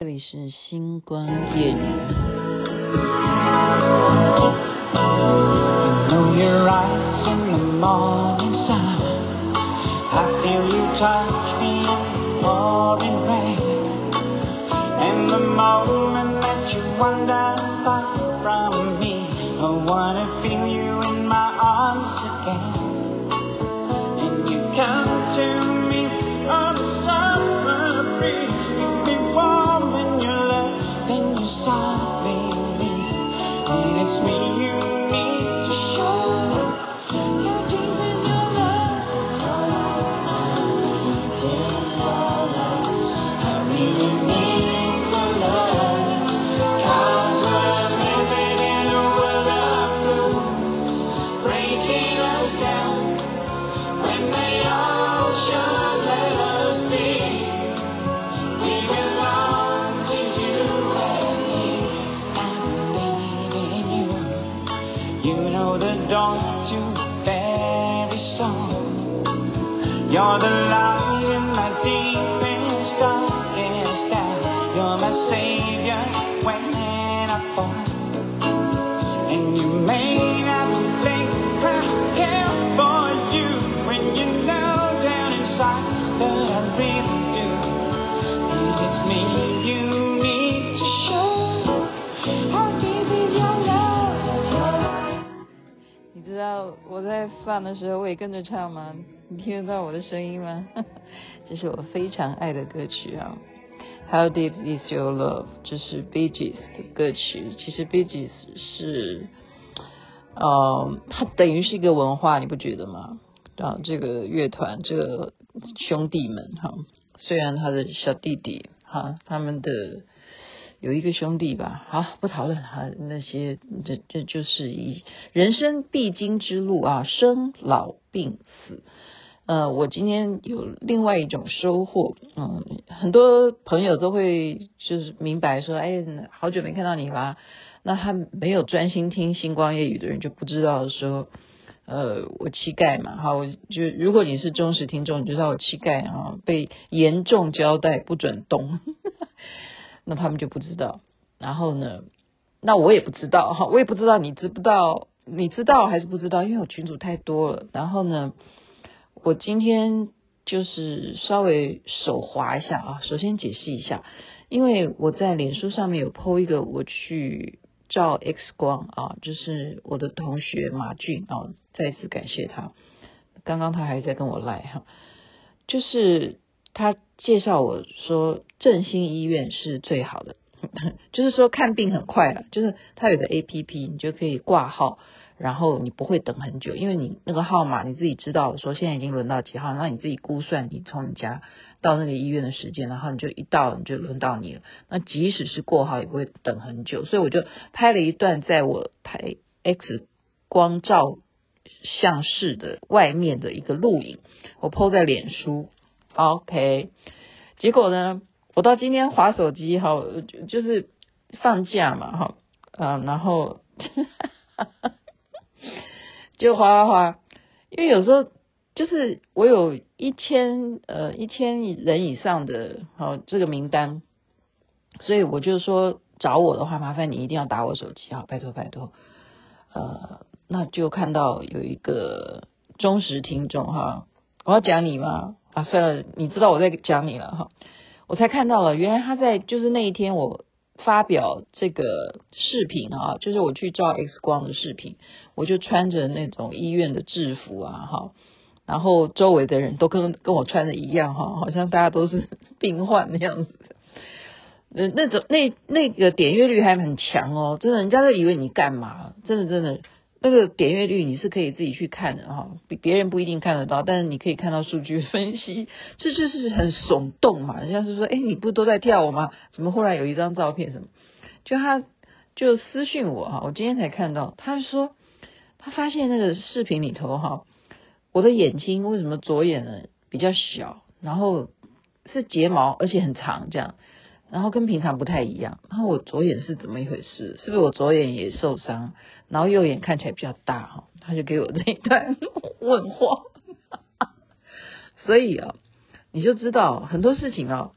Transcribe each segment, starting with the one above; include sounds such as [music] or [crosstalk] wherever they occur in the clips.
这里是星光夜语。我在放的时候，我也跟着唱吗？你听得到我的声音吗？[laughs] 这是我非常爱的歌曲啊。How deep is your love？这是 Bee Gees 的歌曲。其实 Bee Gees 是，呃，它等于是一个文化，你不觉得吗？啊，这个乐团，这个兄弟们哈，虽然他的小弟弟哈，他们的。有一个兄弟吧，好，不讨论哈，那些这这就是一人生必经之路啊，生老病死。呃，我今天有另外一种收获，嗯，很多朋友都会就是明白说，哎，好久没看到你啦。那他没有专心听星光夜雨的人就不知道说，呃，我膝盖嘛，哈，我就如果你是忠实听众，你就知道我膝盖啊被严重交代不准动。那他们就不知道，然后呢，那我也不知道哈，我也不知道你知不知道，你知道还是不知道？因为我群主太多了。然后呢，我今天就是稍微手滑一下啊。首先解释一下，因为我在脸书上面有 po 一个我去照 X 光啊，就是我的同学马俊啊，再次感谢他。刚刚他还在跟我赖哈，就是。他介绍我说，振兴医院是最好的，[laughs] 就是说看病很快了，就是他有个 APP，你就可以挂号，然后你不会等很久，因为你那个号码你自己知道，说现在已经轮到几号，那你自己估算你从你家到那个医院的时间，然后你就一到你就轮到你了，那即使是过号也不会等很久，所以我就拍了一段在我拍 X 光照相室的外面的一个录影，我 po 在脸书。OK，结果呢，我到今天划手机哈，就是放假嘛哈，啊，然后 [laughs] 就划划划，因为有时候就是我有一千呃一千人以上的哈这个名单，所以我就说找我的话，麻烦你一定要打我手机哈，拜托拜托，呃，那就看到有一个忠实听众哈，我要讲你吗？啊，算了，你知道我在讲你了哈，我才看到了，原来他在就是那一天我发表这个视频啊，就是我去照 X 光的视频，我就穿着那种医院的制服啊哈，然后周围的人都跟跟我穿的一样哈，好像大家都是 [laughs] 病患那样子，那那种那那个点阅率还很强哦，真的，人家都以为你干嘛，真的真的。那个点阅率你是可以自己去看的哈，比别人不一定看得到，但是你可以看到数据分析，[laughs] 这就是很耸动嘛。人家是说，哎，你不都在跳舞吗？怎么忽然有一张照片什么？就他就私讯我哈，我今天才看到，他说他发现那个视频里头哈，我的眼睛为什么左眼呢比较小，然后是睫毛而且很长这样。然后跟平常不太一样，然后我左眼是怎么一回事？是不是我左眼也受伤？然后右眼看起来比较大哈，他就给我这一段问话。[laughs] 所以啊，你就知道很多事情啊，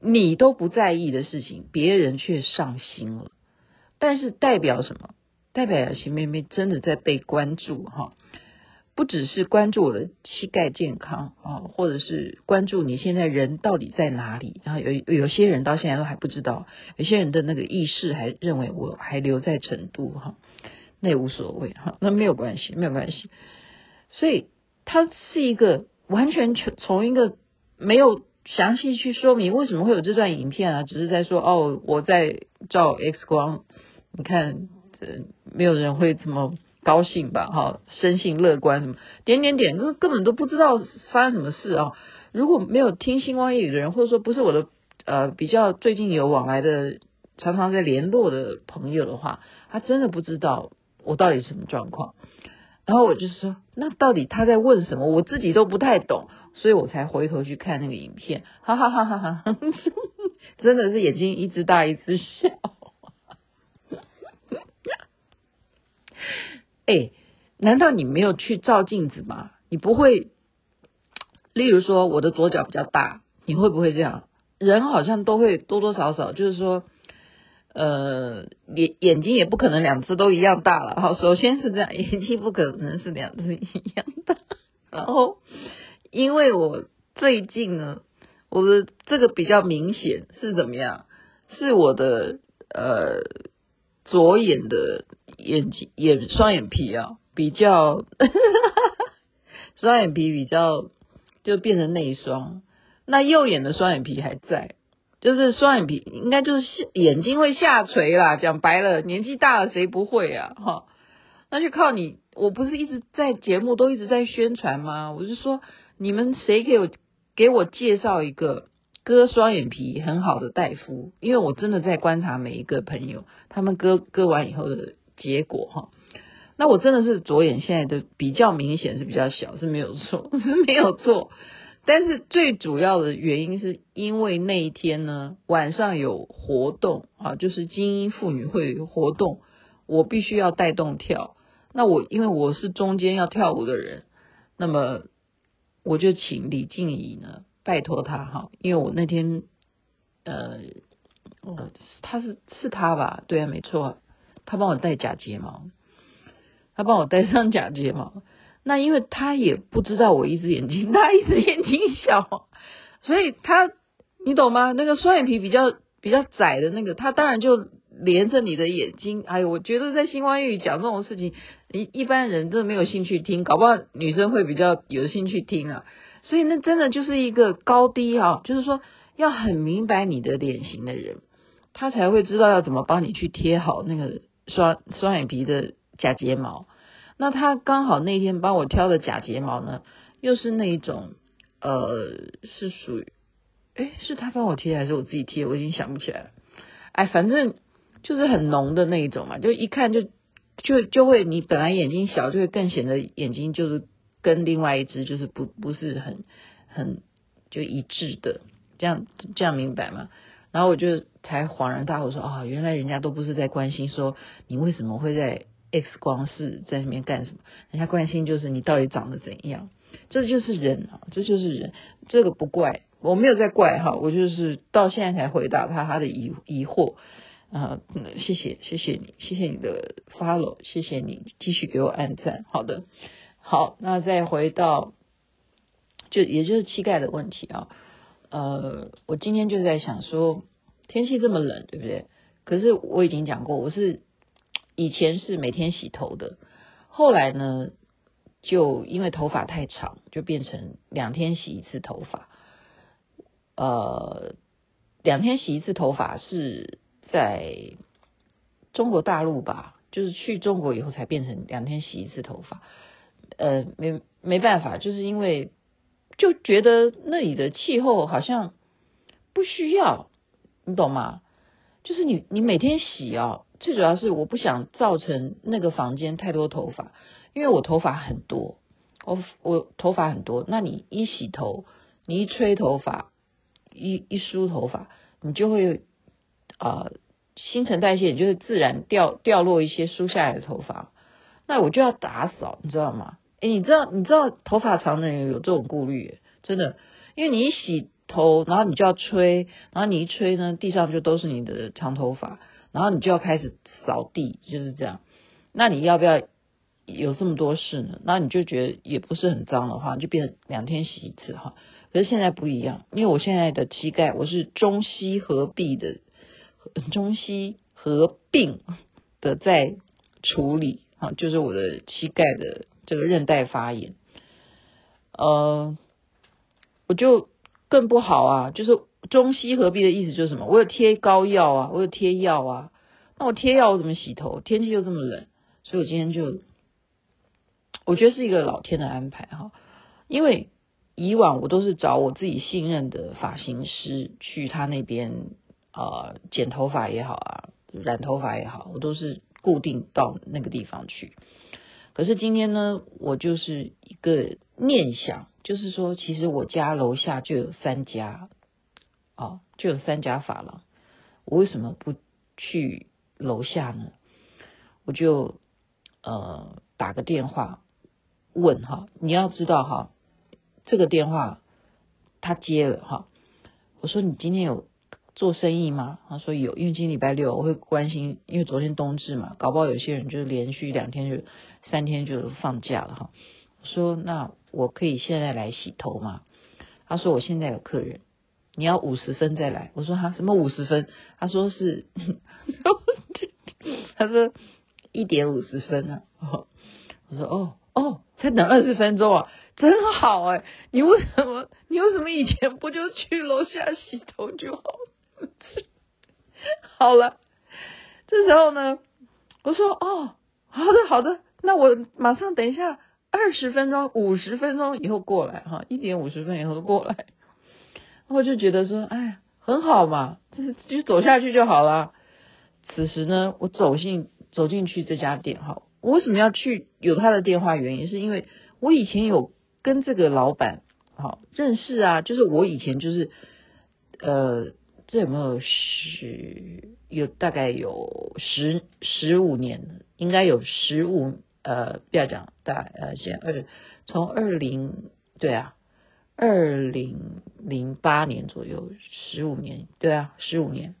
你都不在意的事情，别人却上心了，但是代表什么？代表雅琪妹妹真的在被关注哈，不只是关注我的膝盖健康啊，或者是关注你现在人到底在哪里。然后有有些人到现在都还不知道，有些人的那个意识还认为我还留在成都哈，那也无所谓哈，那没有关系，没有关系。所以它是一个完全从从一个没有详细去说明为什么会有这段影片啊，只是在说哦，我在照 X 光，你看。这没有人会这么高兴吧？哈，生性乐观什么点点点，根根本都不知道发生什么事啊！如果没有听星光夜语的人，或者说不是我的呃比较最近有往来的、常常在联络的朋友的话，他真的不知道我到底什么状况。然后我就说，那到底他在问什么？我自己都不太懂，所以我才回头去看那个影片，哈哈哈哈哈！[laughs] 真的是眼睛一只大一只小。哎，难道你没有去照镜子吗？你不会，例如说我的左脚比较大，你会不会这样？人好像都会多多少少，就是说，呃，眼眼睛也不可能两只都一样大了。好，首先是这样，[laughs] 眼睛不可能是两只一样大。然后，因为我最近呢，我的这个比较明显是怎么样？是我的呃左眼的。眼睛眼双眼皮啊，比较 [laughs] 双眼皮比较就变成内双，那右眼的双眼皮还在，就是双眼皮应该就是眼睛会下垂啦。讲白了，年纪大了谁不会啊？哈，那就靠你。我不是一直在节目都一直在宣传吗？我是说，你们谁给我给我介绍一个割双眼皮很好的大夫？因为我真的在观察每一个朋友，他们割割完以后的。结果哈，那我真的是左眼现在的比较明显是比较小，是没有错，[laughs] 是没有错。但是最主要的原因是因为那一天呢，晚上有活动啊，就是精英妇女会活动，我必须要带动跳。那我因为我是中间要跳舞的人，那么我就请李静怡呢，拜托他哈，因为我那天呃，哦，他是是他吧？对啊，没错。他帮我戴假睫毛，他帮我戴上假睫毛。那因为他也不知道我一只眼睛大，一只眼睛小，所以他你懂吗？那个双眼皮比较比较窄的那个，他当然就连着你的眼睛。哎呦，我觉得在星光夜语讲这种事情，一一般人真的没有兴趣听，搞不好女生会比较有兴趣听啊。所以那真的就是一个高低哈，就是说要很明白你的脸型的人，他才会知道要怎么帮你去贴好那个。双双眼皮的假睫毛，那他刚好那天帮我挑的假睫毛呢，又是那一种，呃，是属于，诶，是他帮我贴还是我自己贴？我已经想不起来了。哎，反正就是很浓的那一种嘛，就一看就就就会，你本来眼睛小，就会更显得眼睛就是跟另外一只就是不不是很很就一致的，这样这样明白吗？然后我就才恍然大悟说啊，原来人家都不是在关心说你为什么会在 X 光室在那边干什么，人家关心就是你到底长得怎样，这就是人啊，这就是人，这个不怪，我没有在怪哈，我就是到现在才回答他他的疑疑惑。啊，谢谢谢谢你，谢谢你的 follow，谢谢你继续给我按赞，好的，好，那再回到就也就是膝盖的问题啊。呃，我今天就在想说，天气这么冷，对不对？可是我已经讲过，我是以前是每天洗头的，后来呢，就因为头发太长，就变成两天洗一次头发。呃，两天洗一次头发是在中国大陆吧？就是去中国以后才变成两天洗一次头发。呃，没没办法，就是因为。就觉得那里的气候好像不需要，你懂吗？就是你你每天洗啊，最主要是我不想造成那个房间太多头发，因为我头发很多，我我头发很多，那你一洗头，你一吹头发，一一梳头发，你就会啊、新陈代谢，你就会自然掉掉落一些梳下来的头发，那我就要打扫，你知道吗？诶，你知道你知道头发长的人有这种顾虑，真的，因为你一洗头，然后你就要吹，然后你一吹呢，地上就都是你的长头发，然后你就要开始扫地，就是这样。那你要不要有这么多事呢？那你就觉得也不是很脏的话，就变成两天洗一次哈。可是现在不一样，因为我现在的膝盖我是中西合璧的，中西合并的在处理啊，就是我的膝盖的这个韧带发炎，呃，我就更不好啊。就是中西合璧的意思就是什么？我有贴膏药啊，我有贴药啊。那我贴药我怎么洗头？天气又这么冷，所以我今天就我觉得是一个老天的安排哈，因为。以往我都是找我自己信任的发型师去他那边啊、剪头发也好啊，染头发也好，我都是固定到那个地方去。可是今天呢，我就是一个念想，就是说，其实我家楼下就有三家，哦，就有三家法廊，我为什么不去楼下呢？我就呃打个电话问哈，你要知道哈。这个电话他接了哈，我说，你今天有做生意吗？他说有，因为今天礼拜六我会关心，因为昨天冬至嘛，搞不好有些人就连续两天就三天就放假了哈。我说，那我可以现在来洗头吗？他说我现在有客人，你要五十分再来。我说哈，什么五十分？他说是，他说一点五十分啊。我说哦哦，才等二十分钟啊。真好哎、你为什么？你为什么以前不就去楼下洗头就好？[laughs] 好了，这时候呢，我说哦，好的好的，那我马上等一下二十分钟、五十分钟以后过来哈，一点五十分以后过来。[laughs] 我就觉得说，哎，很好嘛，就就走下去就好了。此时呢，我走进走进去这家店哈，我为什么要去有他的电话？原因是因为我以前有。跟这个老板好认识啊，就是我以前就是呃，这有没有十有大概有十十五年，应该有十五呃，不要讲大呃，先二从二零对啊，二零零八年左右十五年对啊，十五年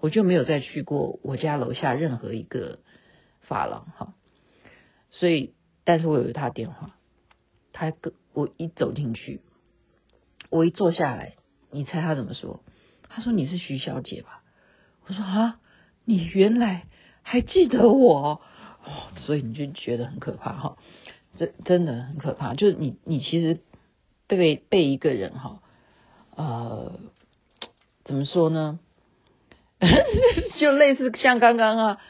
我就没有再去过我家楼下任何一个发廊哈，所以但是我有他电话。他跟我一走进去，我一坐下来，你猜他怎么说？他说：“你是徐小姐吧？”我说：“啊，你原来还记得我哦。”所以你就觉得很可怕哈，真真的很可怕。就是你你其实被被一个人哈，呃，怎么说呢？[laughs] 就类似像刚刚啊，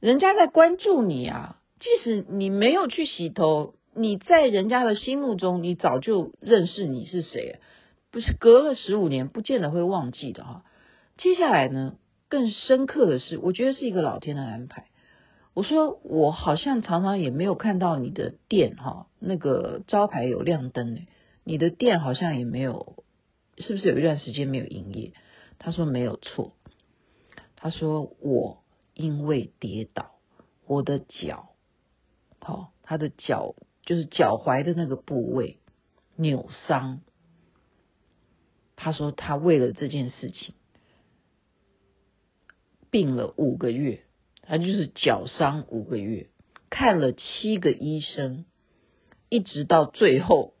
人家在关注你啊，即使你没有去洗头。你在人家的心目中，你早就认识你是谁，不是隔了十五年，不见得会忘记的哈。接下来呢，更深刻的是，我觉得是一个老天的安排。我说我好像常常也没有看到你的店哈，那个招牌有亮灯呢，你的店好像也没有，是不是有一段时间没有营业？他说没有错，他说我因为跌倒，我的脚，好，他的脚。就是脚踝的那个部位扭伤，他说他为了这件事情病了五个月，他就是脚伤五个月，看了七个医生，一直到最后，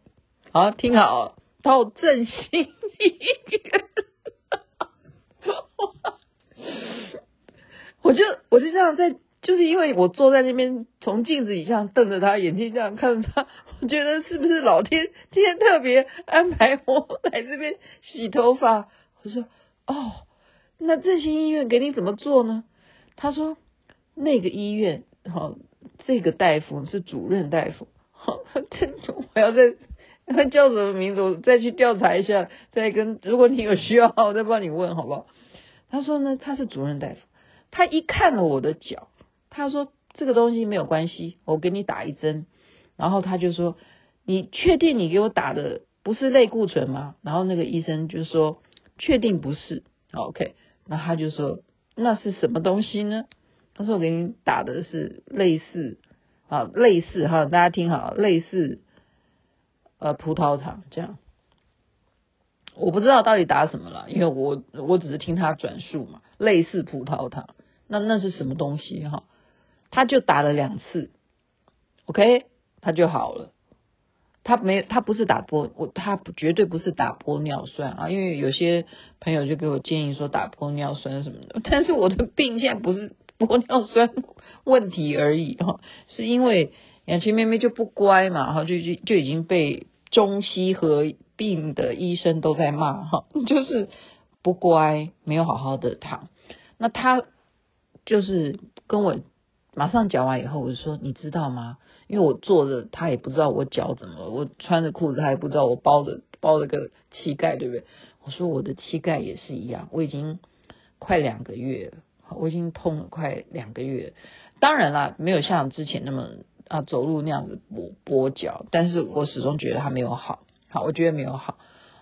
好，听好，到振兴医院，[laughs] 我就我就这样在。就是因为我坐在那边，从镜子底下瞪着他，眼睛这样看着他，我觉得是不是老天今天特别安排我来这边洗头发？我说哦，那振兴医院给你怎么做呢？他说那个医院哈，这个大夫是主任大夫，好，我要再 [laughs] 他叫什么名字？我再去调查一下，再跟如果你有需要，我再帮你问好不好？他说呢，他是主任大夫，他一看了我的脚。他说这个东西没有关系，我给你打一针。然后他就说：“你确定你给我打的不是类固醇吗？”然后那个医生就说：“确定不是。”OK，那他就说：“那是什么东西呢？”他说：“我给你打的是类似啊，类似哈，大家听好，类似呃葡萄糖这样。”我不知道到底打什么了，因为我我只是听他转述嘛，类似葡萄糖，那那是什么东西哈？他就打了两次，OK，他就好了。他没，他不是打玻，我他绝对不是打玻尿酸啊，因为有些朋友就给我建议说打玻尿酸什么的，[laughs] 但是我的病现在不是玻尿酸问题而已哈，是因为雅琪妹妹就不乖嘛，哈，就就就已经被中西合并的医生都在骂哈，[laughs] 就是不乖，没有好好的躺，那他就是跟我马上讲完以后，我就说你知道吗？因为我坐着，他也不知道我脚怎么，我穿着裤子，他也不知道我包着包了个膝盖，对不对？我说我的膝盖也是一样，我已经快两个月了，我已经痛了快两个月。当然啦，没有像之前那么啊走路那样子跛跛脚，但是我始终觉得他没有好，好，我觉得没有好。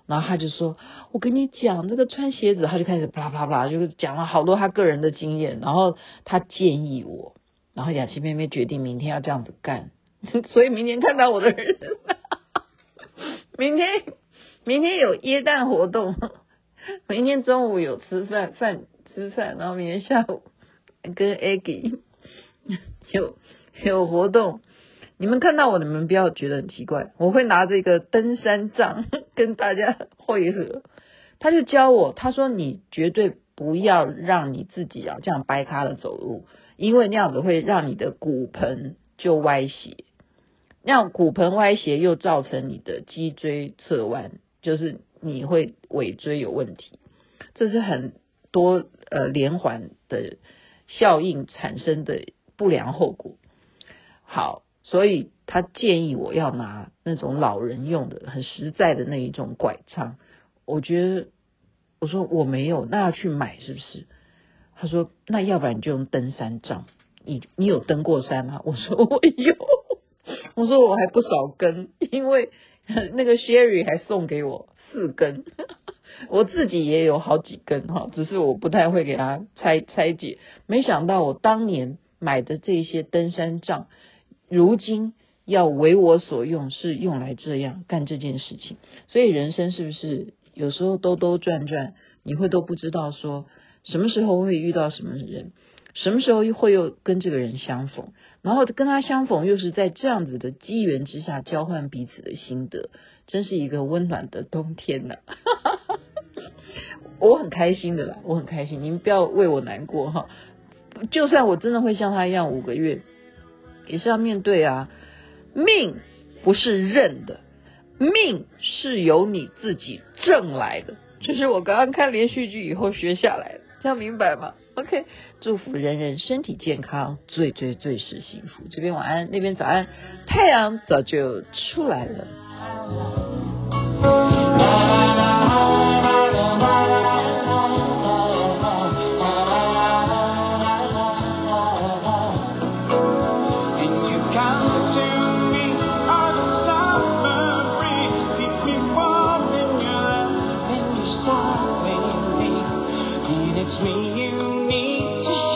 然后他就说：“我跟你讲，这个穿鞋子，他就开始啪啪啪，就是讲了好多他个人的经验。然后他建议我，然后雅琪妹妹决定明天要这样子干。”所以明天看到我的人，明天明天有耶诞活动，明天中午有吃饭饭吃饭，然后明天下午跟 Aggie 有有活动。你们看到我，你们不要觉得很奇怪，我会拿这个登山杖 [laughs] 跟大家会合。他就教我，他说你绝对不要让你自己啊这样掰咖的走路，因为那样子会让你的骨盆就歪斜。让骨盆歪斜，又造成你的脊椎侧弯，就是你会尾椎有问题，这是很多呃连环的效应产生的不良后果。好，所以他建议我要拿那种老人用的很实在的那一种拐杖。我觉得我说我没有，那要去买是不是？他说那要不然你就用登山杖。你你有登过山吗？我说我有。我说我还不少根，因为那个 Sherry 还送给我四根，我自己也有好几根哈，只是我不太会给他拆拆解。没想到我当年买的这些登山杖，如今要为我所用，是用来这样干这件事情。所以人生是不是有时候兜兜转转，你会都不知道说什么时候会遇到什么人？什么时候会又跟这个人相逢，然后跟他相逢又是在这样子的机缘之下交换彼此的心得，真是一个温暖的冬天呐、啊！[laughs] 我很开心的啦，我很开心，你们不要为我难过哈。就算我真的会像他一样五个月，也是要面对啊。命不是认的，命是由你自己挣来的，这、就是我刚刚看连续剧以后学下来的，这样明白吗？OK，祝福人人身体健康，最最最是幸福。这边晚安，那边早安，太阳早就出来了。You need to.